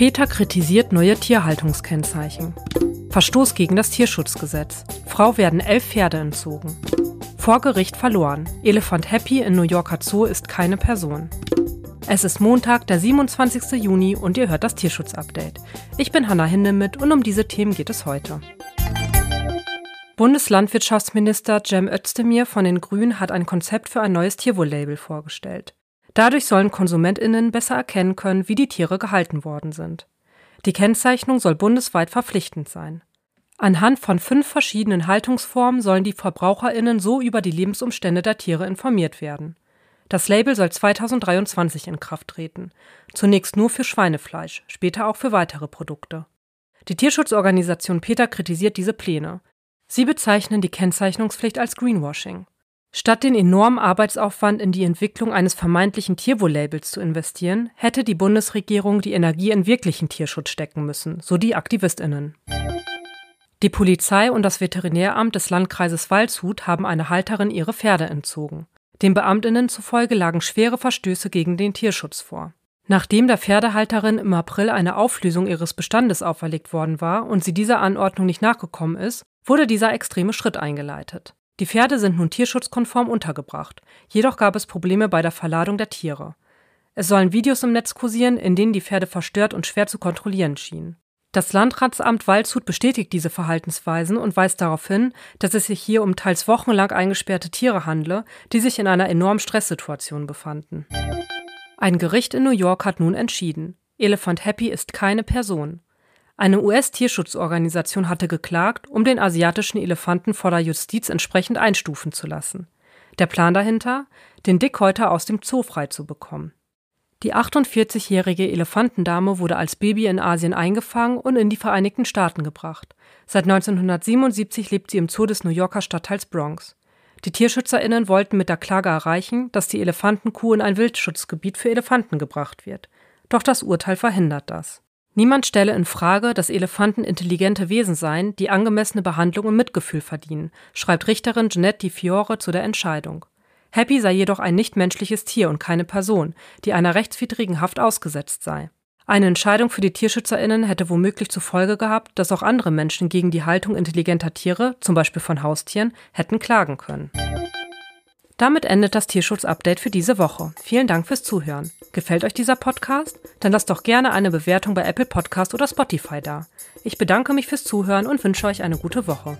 Peter kritisiert neue Tierhaltungskennzeichen. Verstoß gegen das Tierschutzgesetz. Frau werden elf Pferde entzogen. Vor Gericht verloren. Elefant Happy in New Yorker Zoo ist keine Person. Es ist Montag, der 27. Juni und ihr hört das Tierschutz-Update. Ich bin Hanna Hindemith und um diese Themen geht es heute. Bundeslandwirtschaftsminister Cem Özdemir von den Grünen hat ein Konzept für ein neues Tierwohl-Label vorgestellt. Dadurch sollen KonsumentInnen besser erkennen können, wie die Tiere gehalten worden sind. Die Kennzeichnung soll bundesweit verpflichtend sein. Anhand von fünf verschiedenen Haltungsformen sollen die VerbraucherInnen so über die Lebensumstände der Tiere informiert werden. Das Label soll 2023 in Kraft treten. Zunächst nur für Schweinefleisch, später auch für weitere Produkte. Die Tierschutzorganisation Peter kritisiert diese Pläne. Sie bezeichnen die Kennzeichnungspflicht als Greenwashing. Statt den enormen Arbeitsaufwand in die Entwicklung eines vermeintlichen Tierwohl-Labels zu investieren, hätte die Bundesregierung die Energie in wirklichen Tierschutz stecken müssen, so die AktivistInnen. Die Polizei und das Veterinäramt des Landkreises Waldshut haben einer Halterin ihre Pferde entzogen. Den Beamtinnen zufolge lagen schwere Verstöße gegen den Tierschutz vor. Nachdem der Pferdehalterin im April eine Auflösung ihres Bestandes auferlegt worden war und sie dieser Anordnung nicht nachgekommen ist, wurde dieser extreme Schritt eingeleitet. Die Pferde sind nun tierschutzkonform untergebracht, jedoch gab es Probleme bei der Verladung der Tiere. Es sollen Videos im Netz kursieren, in denen die Pferde verstört und schwer zu kontrollieren schienen. Das Landratsamt Waldshut bestätigt diese Verhaltensweisen und weist darauf hin, dass es sich hier um teils wochenlang eingesperrte Tiere handle, die sich in einer enormen Stresssituation befanden. Ein Gericht in New York hat nun entschieden, Elephant Happy ist keine Person. Eine US-Tierschutzorganisation hatte geklagt, um den asiatischen Elefanten vor der Justiz entsprechend einstufen zu lassen. Der Plan dahinter? Den Dickhäuter aus dem Zoo freizubekommen. Die 48-jährige Elefantendame wurde als Baby in Asien eingefangen und in die Vereinigten Staaten gebracht. Seit 1977 lebt sie im Zoo des New Yorker Stadtteils Bronx. Die TierschützerInnen wollten mit der Klage erreichen, dass die Elefantenkuh in ein Wildschutzgebiet für Elefanten gebracht wird. Doch das Urteil verhindert das. Niemand stelle in Frage, dass Elefanten intelligente Wesen seien, die angemessene Behandlung und Mitgefühl verdienen, schreibt Richterin Jeanette Di Fiore zu der Entscheidung. Happy sei jedoch ein nichtmenschliches Tier und keine Person, die einer rechtswidrigen Haft ausgesetzt sei. Eine Entscheidung für die TierschützerInnen hätte womöglich zur Folge gehabt, dass auch andere Menschen gegen die Haltung intelligenter Tiere, zum Beispiel von Haustieren, hätten klagen können. Damit endet das Tierschutz-Update für diese Woche. Vielen Dank fürs Zuhören. Gefällt euch dieser Podcast? Dann lasst doch gerne eine Bewertung bei Apple Podcast oder Spotify da. Ich bedanke mich fürs Zuhören und wünsche euch eine gute Woche.